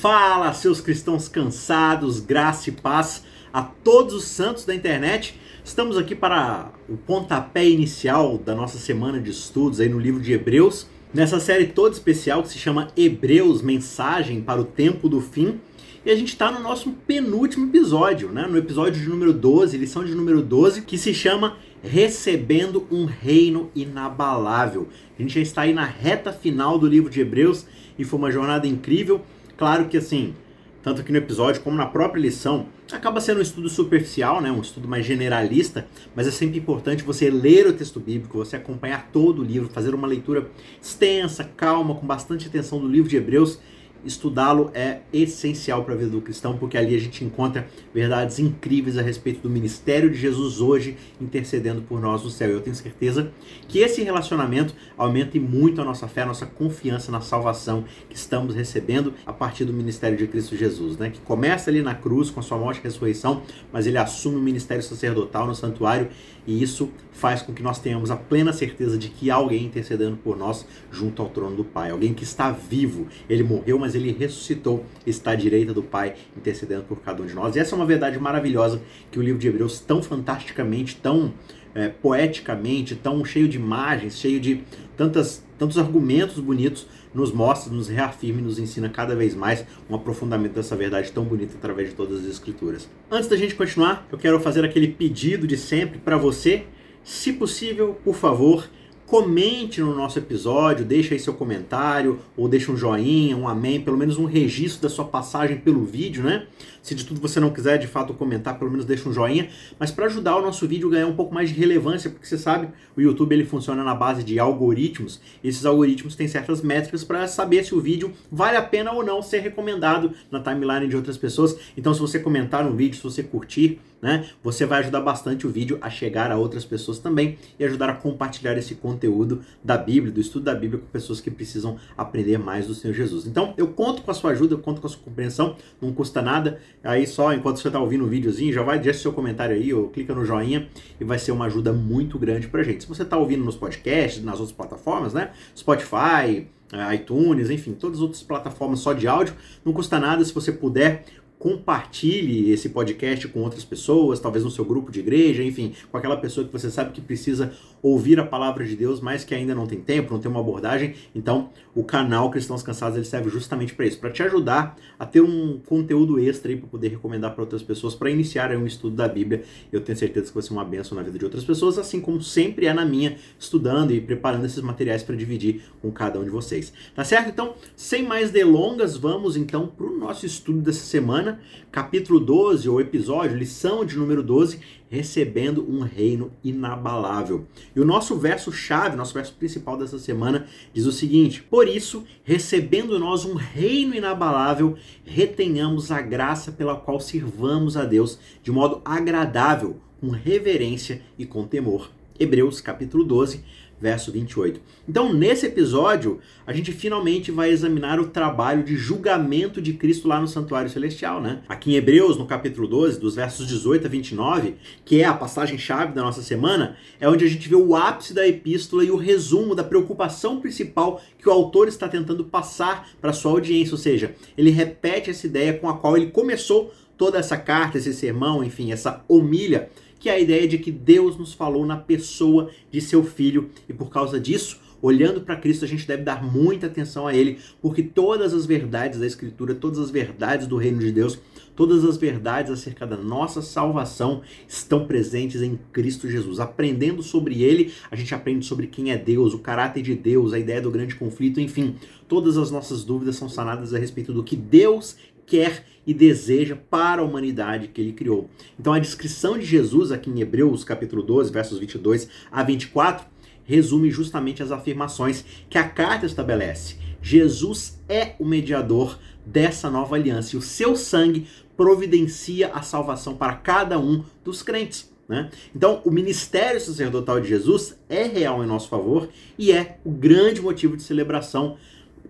Fala, seus cristãos cansados, graça e paz a todos os santos da internet. Estamos aqui para o pontapé inicial da nossa semana de estudos aí no livro de Hebreus, nessa série toda especial que se chama Hebreus Mensagem para o Tempo do Fim. E a gente está no nosso penúltimo episódio, né? no episódio de número 12, lição de número 12, que se chama Recebendo um Reino Inabalável. A gente já está aí na reta final do livro de Hebreus e foi uma jornada incrível. Claro que assim, tanto aqui no episódio como na própria lição, acaba sendo um estudo superficial, né, um estudo mais generalista, mas é sempre importante você ler o texto bíblico, você acompanhar todo o livro, fazer uma leitura extensa, calma, com bastante atenção do livro de Hebreus estudá-lo é essencial para a vida do cristão, porque ali a gente encontra verdades incríveis a respeito do ministério de Jesus hoje intercedendo por nós no céu. Eu tenho certeza que esse relacionamento aumente muito a nossa fé, a nossa confiança na salvação que estamos recebendo a partir do ministério de Cristo Jesus, né? Que começa ali na cruz com a sua morte e ressurreição, mas ele assume o ministério sacerdotal no santuário e isso faz com que nós tenhamos a plena certeza de que há alguém intercedendo por nós junto ao trono do Pai, alguém que está vivo. Ele morreu, mas ele ressuscitou, está à direita do Pai, intercedendo por cada um de nós. E essa é uma verdade maravilhosa que o livro de Hebreus tão fantasticamente, tão é, poeticamente, tão cheio de imagens, cheio de tantas, tantos argumentos bonitos, nos mostra, nos reafirma e nos ensina cada vez mais um aprofundamento dessa verdade tão bonita através de todas as escrituras. Antes da gente continuar, eu quero fazer aquele pedido de sempre para você, se possível, por favor, comente no nosso episódio, deixa aí seu comentário, ou deixa um joinha, um amém, pelo menos um registro da sua passagem pelo vídeo, né? Se de tudo você não quiser de fato comentar, pelo menos deixa um joinha, mas para ajudar o nosso vídeo a ganhar um pouco mais de relevância, porque você sabe, o YouTube ele funciona na base de algoritmos, esses algoritmos têm certas métricas para saber se o vídeo vale a pena ou não ser recomendado na timeline de outras pessoas. Então, se você comentar no vídeo, se você curtir, né? Você vai ajudar bastante o vídeo a chegar a outras pessoas também e ajudar a compartilhar esse conteúdo da Bíblia, do estudo da Bíblia com pessoas que precisam aprender mais do Senhor Jesus. Então, eu conto com a sua ajuda, eu conto com a sua compreensão, não custa nada. Aí só enquanto você está ouvindo o videozinho, já vai, deixa seu comentário aí, ou clica no joinha e vai ser uma ajuda muito grande pra gente. Se você está ouvindo nos podcasts, nas outras plataformas, né? Spotify, iTunes, enfim, todas as outras plataformas só de áudio, não custa nada se você puder compartilhe esse podcast com outras pessoas, talvez no seu grupo de igreja, enfim, com aquela pessoa que você sabe que precisa ouvir a palavra de Deus, mas que ainda não tem tempo, não tem uma abordagem. Então, o canal Cristãos Cansados ele serve justamente para isso, para te ajudar a ter um conteúdo extra para poder recomendar para outras pessoas, para iniciar um estudo da Bíblia. Eu tenho certeza que vai ser uma benção na vida de outras pessoas, assim como sempre é na minha, estudando e preparando esses materiais para dividir com cada um de vocês. Tá certo? Então, sem mais delongas, vamos então para o nosso estudo dessa semana capítulo 12, ou episódio, lição de número 12, recebendo um reino inabalável. E o nosso verso chave, nosso verso principal dessa semana, diz o seguinte: Por isso, recebendo nós um reino inabalável, retenhamos a graça pela qual sirvamos a Deus de modo agradável, com reverência e com temor. Hebreus capítulo 12, verso 28. Então, nesse episódio, a gente finalmente vai examinar o trabalho de julgamento de Cristo lá no santuário celestial, né? Aqui em Hebreus, no capítulo 12, dos versos 18 a 29, que é a passagem chave da nossa semana, é onde a gente vê o ápice da epístola e o resumo da preocupação principal que o autor está tentando passar para sua audiência, ou seja, ele repete essa ideia com a qual ele começou toda essa carta, esse sermão, enfim, essa homilha que é a ideia de que Deus nos falou na pessoa de seu filho e por causa disso, olhando para Cristo, a gente deve dar muita atenção a ele, porque todas as verdades da Escritura, todas as verdades do reino de Deus, todas as verdades acerca da nossa salvação estão presentes em Cristo Jesus. Aprendendo sobre ele, a gente aprende sobre quem é Deus, o caráter de Deus, a ideia do grande conflito, enfim, todas as nossas dúvidas são sanadas a respeito do que Deus quer e deseja para a humanidade que ele criou. Então a descrição de Jesus aqui em Hebreus capítulo 12, versos 22 a 24, resume justamente as afirmações que a carta estabelece. Jesus é o mediador dessa nova aliança e o seu sangue providencia a salvação para cada um dos crentes. Né? Então, o ministério sacerdotal de Jesus é real em nosso favor e é o grande motivo de celebração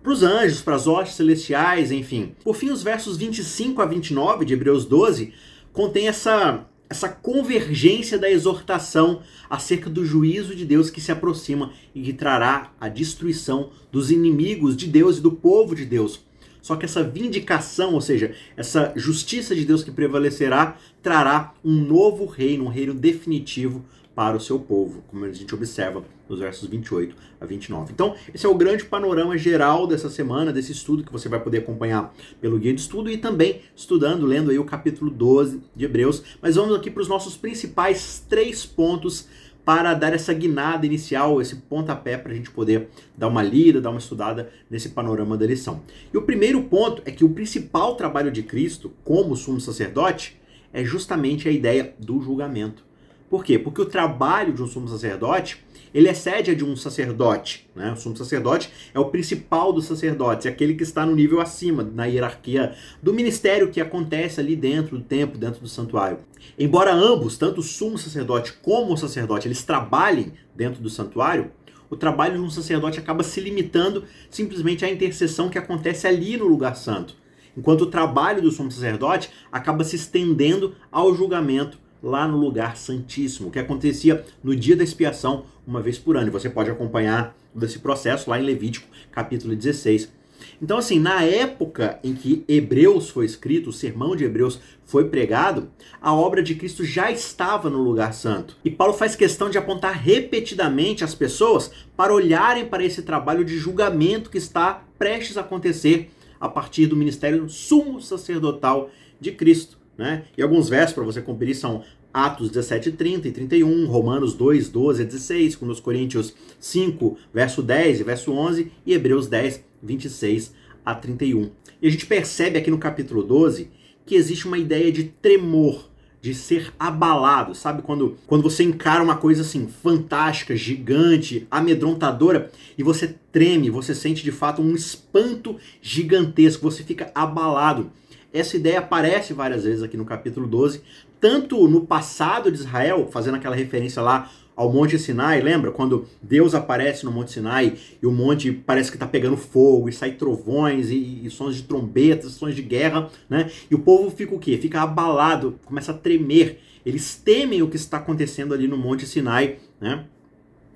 para os anjos, para as hostes celestiais, enfim. Por fim, os versos 25 a 29 de Hebreus 12 contém essa, essa convergência da exortação acerca do juízo de Deus que se aproxima e que trará a destruição dos inimigos de Deus e do povo de Deus. Só que essa vindicação, ou seja, essa justiça de Deus que prevalecerá, trará um novo reino, um reino definitivo para o seu povo, como a gente observa nos versos 28 a 29. Então, esse é o grande panorama geral dessa semana, desse estudo que você vai poder acompanhar pelo guia de estudo e também estudando, lendo aí o capítulo 12 de Hebreus. Mas vamos aqui para os nossos principais três pontos para dar essa guinada inicial, esse pontapé para a gente poder dar uma lida, dar uma estudada nesse panorama da lição. E o primeiro ponto é que o principal trabalho de Cristo, como sumo sacerdote, é justamente a ideia do julgamento. Por quê? Porque o trabalho de um sumo sacerdote, ele excede a de um sacerdote. Né? O sumo sacerdote é o principal dos sacerdotes, é aquele que está no nível acima, na hierarquia do ministério que acontece ali dentro do templo, dentro do santuário. Embora ambos, tanto o sumo sacerdote como o sacerdote, eles trabalhem dentro do santuário, o trabalho de um sacerdote acaba se limitando simplesmente à intercessão que acontece ali no lugar santo. Enquanto o trabalho do sumo sacerdote acaba se estendendo ao julgamento lá no lugar santíssimo, que acontecia no dia da expiação, uma vez por ano. E você pode acompanhar desse processo lá em Levítico, capítulo 16. Então, assim, na época em que Hebreus foi escrito, o sermão de Hebreus foi pregado, a obra de Cristo já estava no lugar santo. E Paulo faz questão de apontar repetidamente as pessoas para olharem para esse trabalho de julgamento que está prestes a acontecer a partir do ministério sumo sacerdotal de Cristo. Né? E alguns versos para você conferir são Atos 17, 30 e 31, Romanos 2, 12 a 16, com os Coríntios 5, verso 10 e verso 11, e Hebreus 10, 26 a 31. E a gente percebe aqui no capítulo 12 que existe uma ideia de tremor, de ser abalado, sabe? Quando, quando você encara uma coisa assim fantástica, gigante, amedrontadora e você treme, você sente de fato um espanto gigantesco, você fica abalado. Essa ideia aparece várias vezes aqui no capítulo 12, tanto no passado de Israel, fazendo aquela referência lá ao Monte Sinai, lembra? Quando Deus aparece no Monte Sinai e o monte parece que está pegando fogo e sai trovões e, e, sons de trombetas, sons de guerra, né? E o povo fica o quê? Fica abalado, começa a tremer. Eles temem o que está acontecendo ali no Monte Sinai, né?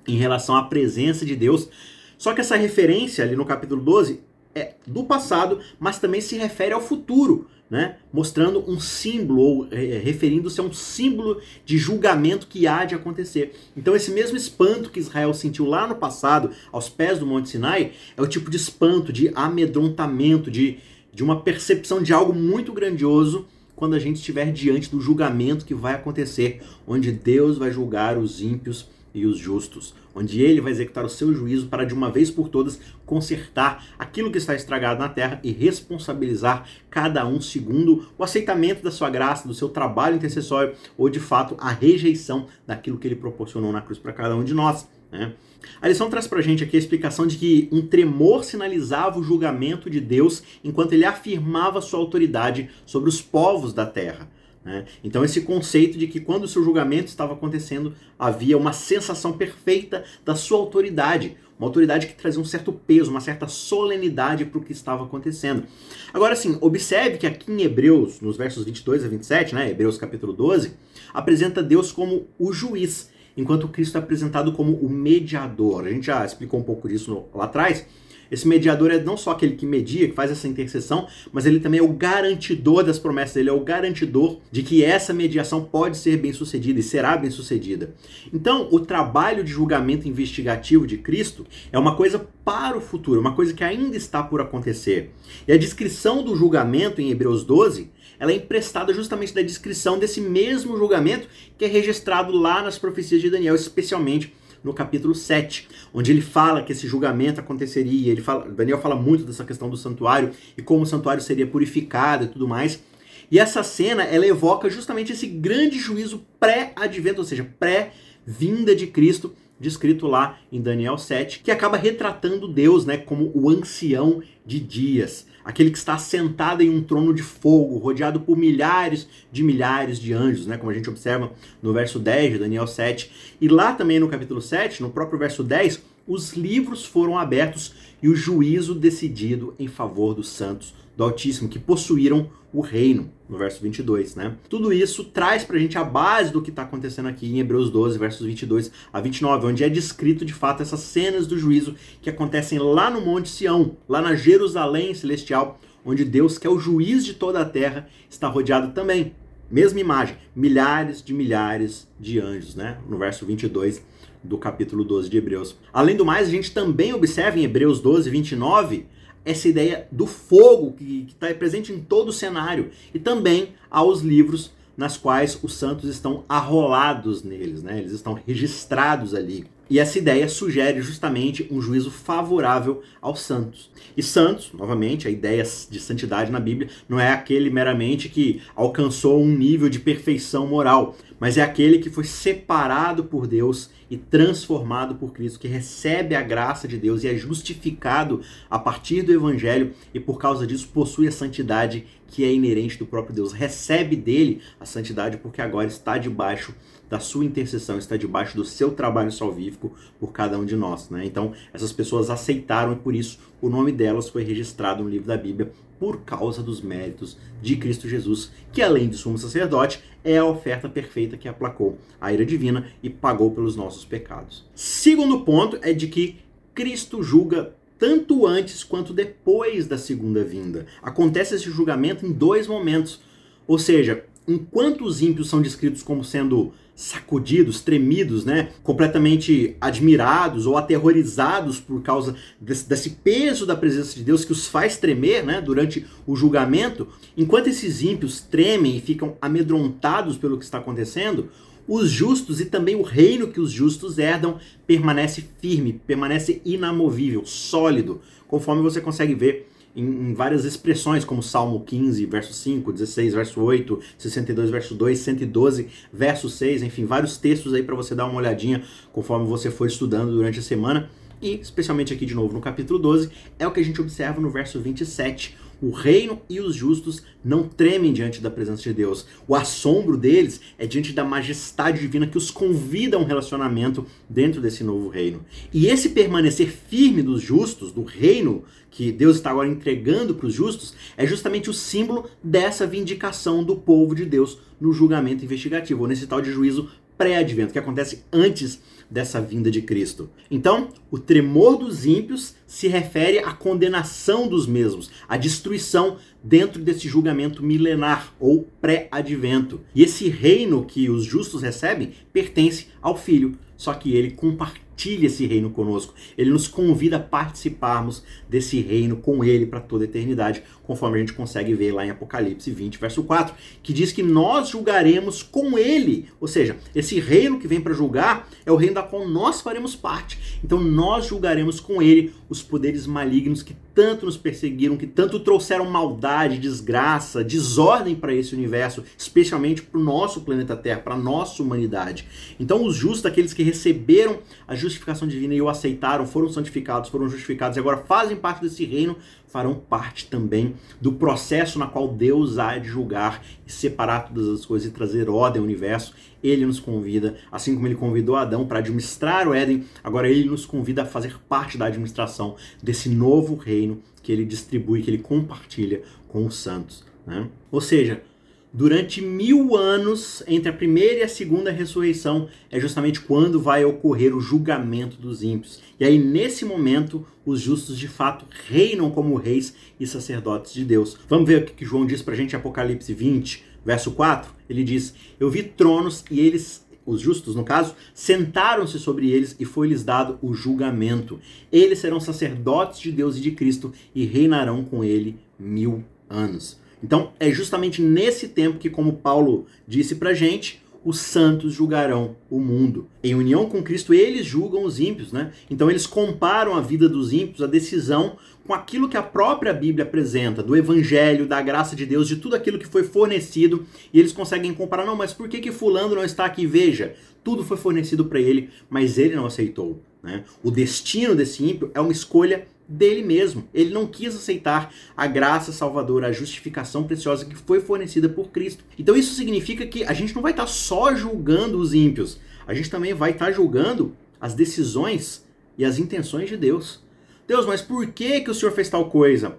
Em relação à presença de Deus. Só que essa referência ali no capítulo 12 é do passado, mas também se refere ao futuro, né? mostrando um símbolo, ou é, referindo-se a um símbolo de julgamento que há de acontecer. Então, esse mesmo espanto que Israel sentiu lá no passado, aos pés do Monte Sinai, é o tipo de espanto, de amedrontamento, de, de uma percepção de algo muito grandioso quando a gente estiver diante do julgamento que vai acontecer, onde Deus vai julgar os ímpios e os justos, onde ele vai executar o seu juízo para de uma vez por todas consertar aquilo que está estragado na terra e responsabilizar cada um segundo o aceitamento da sua graça, do seu trabalho intercessório ou de fato a rejeição daquilo que ele proporcionou na cruz para cada um de nós. Né? A lição traz para a gente aqui a explicação de que um tremor sinalizava o julgamento de Deus enquanto ele afirmava sua autoridade sobre os povos da terra. Né? Então, esse conceito de que quando o seu julgamento estava acontecendo, havia uma sensação perfeita da sua autoridade, uma autoridade que trazia um certo peso, uma certa solenidade para o que estava acontecendo. Agora, sim, observe que aqui em Hebreus, nos versos 22 a 27, né, Hebreus capítulo 12, apresenta Deus como o juiz, enquanto Cristo é apresentado como o mediador. A gente já explicou um pouco disso no, lá atrás, esse mediador é não só aquele que media, que faz essa intercessão, mas ele também é o garantidor das promessas, ele é o garantidor de que essa mediação pode ser bem sucedida e será bem sucedida. Então, o trabalho de julgamento investigativo de Cristo é uma coisa para o futuro, uma coisa que ainda está por acontecer. E a descrição do julgamento em Hebreus 12 ela é emprestada justamente da descrição desse mesmo julgamento que é registrado lá nas profecias de Daniel, especialmente no capítulo 7, onde ele fala que esse julgamento aconteceria. Ele fala, Daniel fala muito dessa questão do santuário e como o santuário seria purificado e tudo mais. E essa cena, ela evoca justamente esse grande juízo pré-advento, ou seja, pré-vinda de Cristo, descrito lá em Daniel 7, que acaba retratando Deus, né, como o ancião de dias, aquele que está sentado em um trono de fogo, rodeado por milhares de milhares de anjos, né, como a gente observa no verso 10 de Daniel 7. E lá também no capítulo 7, no próprio verso 10, os livros foram abertos e o juízo decidido em favor dos santos do Altíssimo, que possuíram o reino, no verso 22, né? Tudo isso traz pra gente a base do que está acontecendo aqui em Hebreus 12, versos 22 a 29, onde é descrito de fato essas cenas do juízo que acontecem lá no Monte Sião, lá na Jerusalém celestial, onde Deus, que é o juiz de toda a terra, está rodeado também. Mesma imagem, milhares de milhares de anjos, né? No verso 22 do capítulo 12 de Hebreus. Além do mais, a gente também observa em Hebreus 12, 29, essa ideia do fogo que está presente em todo o cenário e também aos livros nas quais os santos estão arrolados neles, né? Eles estão registrados ali. E essa ideia sugere justamente um juízo favorável aos santos. E santos, novamente, a ideia de santidade na Bíblia não é aquele meramente que alcançou um nível de perfeição moral, mas é aquele que foi separado por Deus e transformado por Cristo, que recebe a graça de Deus e é justificado a partir do Evangelho e por causa disso possui a santidade que é inerente do próprio Deus. Recebe dele a santidade porque agora está debaixo da sua intercessão, está debaixo do seu trabalho salvífico por cada um de nós. Né? Então, essas pessoas aceitaram e por isso o nome delas foi registrado no livro da Bíblia por causa dos méritos de Cristo Jesus, que além de sumo sacerdote, é a oferta perfeita que aplacou a ira divina e pagou pelos nossos pecados. Segundo ponto é de que Cristo julga tanto antes quanto depois da segunda vinda. Acontece esse julgamento em dois momentos. Ou seja, enquanto os ímpios são descritos como sendo sacudidos, tremidos, né? completamente admirados ou aterrorizados por causa desse, desse, peso da presença de Deus que os faz tremer né? durante o julgamento, enquanto esses ímpios tremem e ficam amedrontados pelo que está acontecendo, os justos e também o reino que os justos herdam permanece firme, permanece inamovível, sólido, conforme você consegue ver em, em, várias expressões, como Salmo 15, verso 5, 16, verso 8, 62, verso 2, 112, verso 6, enfim, vários textos aí para você dar uma olhadinha conforme você for estudando durante a semana. E, especialmente aqui de novo no capítulo 12, é o que a gente observa no verso 27, o reino e os justos não tremem diante da presença de Deus. O assombro deles é diante da majestade divina que os convida a um relacionamento dentro desse novo reino. E esse permanecer firme dos justos, do reino que Deus está agora entregando para os justos, é justamente o símbolo dessa vindicação do povo de Deus no julgamento investigativo, ou nesse tal de juízo pré-advento, que acontece antes dessa vinda de Cristo. Então, o tremor dos ímpios se refere à condenação dos mesmos, à destruição dentro desse julgamento milenar ou pré-advento. E esse reino que os justos recebem pertence ao Filho, só que ele compartilha esse reino conosco. Ele nos convida a participarmos desse reino com ele para toda a eternidade, conforme a gente consegue ver lá em Apocalipse 20, verso 4, que diz que nós julgaremos com ele. Ou seja, esse reino que vem para julgar é o reino da qual nós faremos parte. Então nós julgaremos com ele os poderes malignos que tanto nos perseguiram, que tanto trouxeram maldade, desgraça, desordem para esse universo, especialmente para o nosso planeta Terra, para a nossa humanidade. Então, os justos, aqueles que receberam a justificação divina e o aceitaram, foram santificados, foram justificados e agora fazem parte desse reino, farão parte também do processo na qual Deus há de julgar e separar todas as coisas e trazer ordem ao universo. Ele nos convida, assim como ele convidou Adão para administrar o Éden, agora ele nos convida a fazer parte da administração desse novo reino que ele distribui, que ele compartilha com os santos. Né? Ou seja, durante mil anos, entre a primeira e a segunda ressurreição, é justamente quando vai ocorrer o julgamento dos ímpios. E aí, nesse momento, os justos de fato reinam como reis e sacerdotes de Deus. Vamos ver o que João diz pra gente em Apocalipse 20, verso 4. Ele diz: Eu vi tronos e eles os justos, no caso, sentaram-se sobre eles e foi-lhes dado o julgamento. Eles serão sacerdotes de Deus e de Cristo e reinarão com ele mil anos. Então, é justamente nesse tempo que, como Paulo disse pra gente, os santos julgarão o mundo. Em união com Cristo, eles julgam os ímpios, né? Então eles comparam a vida dos ímpios, a decisão, com aquilo que a própria Bíblia apresenta, do evangelho, da graça de Deus, de tudo aquilo que foi fornecido, e eles conseguem comparar, não, mas por que que fulano não está aqui? Veja, tudo foi fornecido para ele, mas ele não aceitou, né? O destino desse ímpio é uma escolha dele mesmo. Ele não quis aceitar a graça salvadora, a justificação preciosa que foi fornecida por Cristo. Então isso significa que a gente não vai estar só julgando os ímpios, a gente também vai estar julgando as decisões e as intenções de Deus. Deus, mas por que que o Senhor fez tal coisa?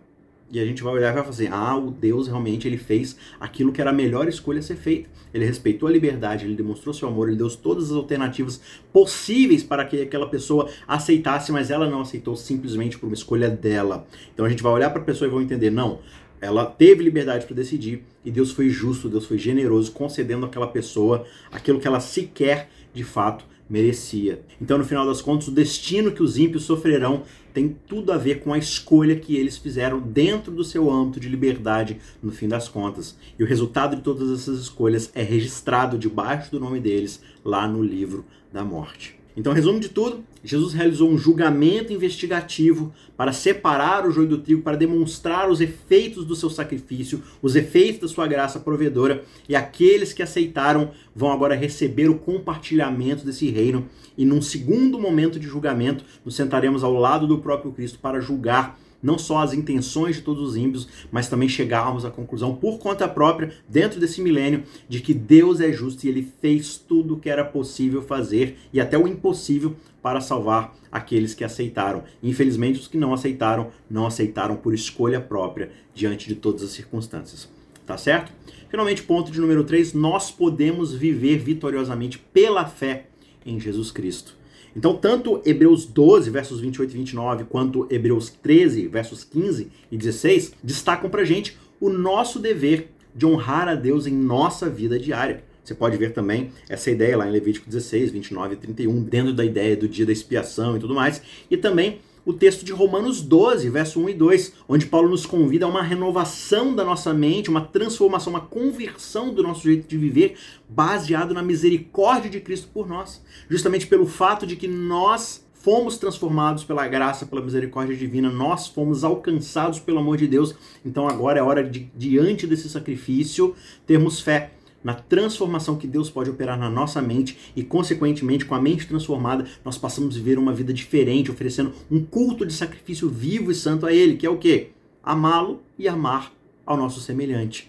E a gente vai olhar e vai fazer, ah, o Deus realmente ele fez aquilo que era a melhor escolha a ser feita. Ele respeitou a liberdade, ele demonstrou seu amor, ele deu todas as alternativas possíveis para que aquela pessoa aceitasse, mas ela não aceitou simplesmente por uma escolha dela. Então a gente vai olhar para a pessoa e vai entender, não, ela teve liberdade para decidir e Deus foi justo, Deus foi generoso, concedendo àquela pessoa aquilo que ela sequer de fato merecia. Então, no final das contas, o destino que os ímpios sofrerão tem tudo a ver com a escolha que eles fizeram dentro do seu âmbito de liberdade, no fim das contas. E o resultado de todas essas escolhas é registrado debaixo do nome deles lá no livro da morte. Então, resumo de tudo: Jesus realizou um julgamento investigativo para separar o joio do trigo, para demonstrar os efeitos do seu sacrifício, os efeitos da sua graça provedora, e aqueles que aceitaram vão agora receber o compartilhamento desse reino. E num segundo momento de julgamento, nos sentaremos ao lado do próprio Cristo para julgar não só as intenções de todos os ímpios, mas também chegarmos à conclusão por conta própria, dentro desse milênio, de que Deus é justo e ele fez tudo o que era possível fazer e até o impossível para salvar aqueles que aceitaram. Infelizmente, os que não aceitaram, não aceitaram por escolha própria diante de todas as circunstâncias. Tá certo? Finalmente, ponto de número 3, nós podemos viver vitoriosamente pela fé em Jesus Cristo. Então, tanto Hebreus 12, versos 28 e 29, quanto Hebreus 13, versos 15 e 16, destacam pra gente o nosso dever de honrar a Deus em nossa vida diária. Você pode ver também essa ideia lá em Levítico 16, 29 e 31, dentro da ideia do dia da expiação e tudo mais. E também o texto de Romanos 12, verso 1 e 2, onde Paulo nos convida a uma renovação da nossa mente, uma transformação, uma conversão do nosso jeito de viver, baseado na misericórdia de Cristo por nós. Justamente pelo fato de que nós fomos transformados pela graça, pela misericórdia divina, nós fomos alcançados pelo amor de Deus. Então agora é hora de, diante desse sacrifício, termos fé na transformação que Deus pode operar na nossa mente e, consequentemente, com a mente transformada, nós passamos a viver uma vida diferente, oferecendo um culto de sacrifício vivo e santo a Ele, que é o quê? Amá-lo e amar ao nosso semelhante.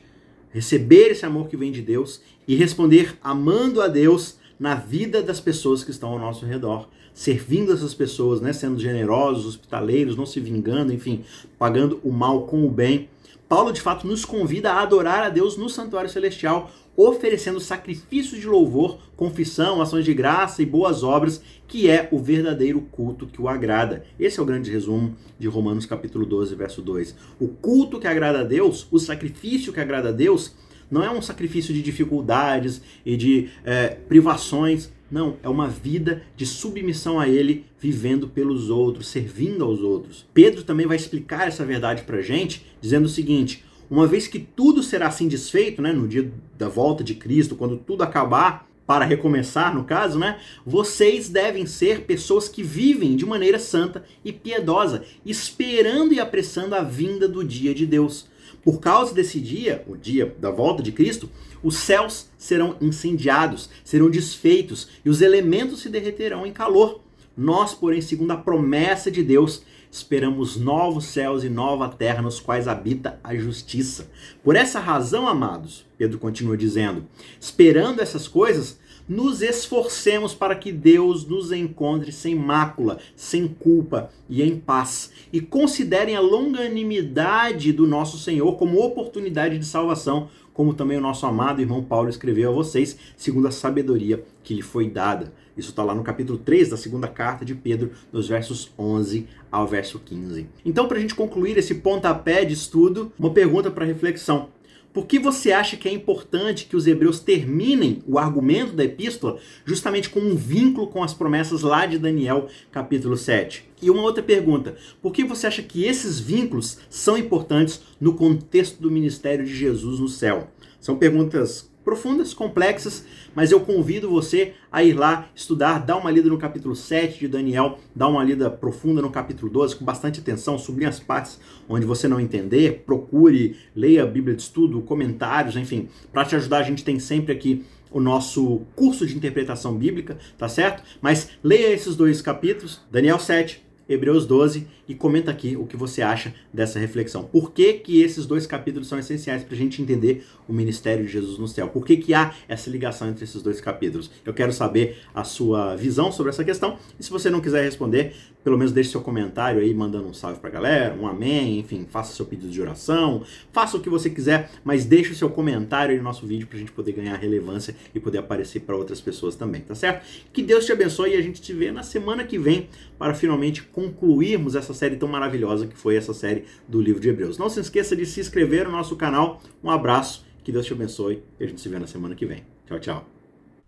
Receber esse amor que vem de Deus e responder amando a Deus na vida das pessoas que estão ao nosso redor, servindo essas pessoas, né, sendo generosos, hospitaleiros, não se vingando, enfim, pagando o mal com o bem. Paulo de fato nos convida a adorar a Deus no santuário celestial, oferecendo sacrifícios de louvor, confissão, ações de graça e boas obras, que é o verdadeiro culto que o agrada. Esse é o grande resumo de Romanos capítulo 12, verso 2. O culto que agrada a Deus, o sacrifício que agrada a Deus, não é um sacrifício de dificuldades e de é, privações. Não, é uma vida de submissão a Ele, vivendo pelos outros, servindo aos outros. Pedro também vai explicar essa verdade para gente, dizendo o seguinte: uma vez que tudo será assim desfeito, né, no dia da volta de Cristo, quando tudo acabar, para recomeçar, no caso, né? Vocês devem ser pessoas que vivem de maneira santa e piedosa, esperando e apressando a vinda do dia de Deus. Por causa desse dia, o dia da volta de Cristo, os céus serão incendiados, serão desfeitos e os elementos se derreterão em calor. Nós, porém, segundo a promessa de Deus, esperamos novos céus e nova terra nos quais habita a justiça. Por essa razão, amados, Pedro continua dizendo, esperando essas coisas, nos esforcemos para que Deus nos encontre sem mácula, sem culpa e em paz. E considerem a longanimidade do nosso Senhor como oportunidade de salvação, como também o nosso amado irmão Paulo escreveu a vocês, segundo a sabedoria que lhe foi dada. Isso está lá no capítulo 3 da segunda carta de Pedro, nos versos 11 ao verso 15. Então, para a gente concluir esse pontapé de estudo, uma pergunta para reflexão. Por que você acha que é importante que os hebreus terminem o argumento da epístola justamente com um vínculo com as promessas lá de Daniel, capítulo 7? E uma outra pergunta: por que você acha que esses vínculos são importantes no contexto do ministério de Jesus no céu? São perguntas profundas, complexas, mas eu convido você a ir lá estudar, dar uma lida no capítulo 7 de Daniel, dar uma lida profunda no capítulo 12, com bastante atenção, sublinhe as partes onde você não entender, procure, leia a Bíblia de estudo, comentários, enfim, para te ajudar, a gente tem sempre aqui o nosso curso de interpretação bíblica, tá certo? Mas leia esses dois capítulos, Daniel 7, Hebreus 12 e comenta aqui o que você acha dessa reflexão. Por que, que esses dois capítulos são essenciais para a gente entender o ministério de Jesus no céu? Por que, que há essa ligação entre esses dois capítulos? Eu quero saber a sua visão sobre essa questão. E se você não quiser responder, pelo menos deixe seu comentário aí, mandando um salve para a galera, um amém, enfim, faça seu pedido de oração, faça o que você quiser, mas deixe o seu comentário aí no nosso vídeo para a gente poder ganhar relevância e poder aparecer para outras pessoas também, tá certo? Que Deus te abençoe e a gente te vê na semana que vem para finalmente concluirmos essa série tão maravilhosa que foi essa série do livro de Hebreus. Não se esqueça de se inscrever no nosso canal. Um abraço, que Deus te abençoe e a gente se vê na semana que vem. Tchau, tchau.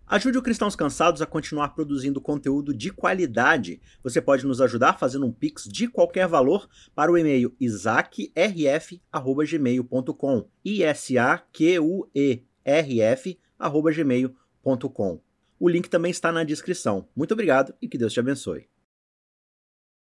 Ajude o Cristãos Cansados a continuar produzindo conteúdo de qualidade. Você pode nos ajudar fazendo um pix de qualquer valor para o e-mail isaacrf@gmail.com. I S A Q U E R F@gmail.com. O link também está na descrição. Muito obrigado e que Deus te abençoe.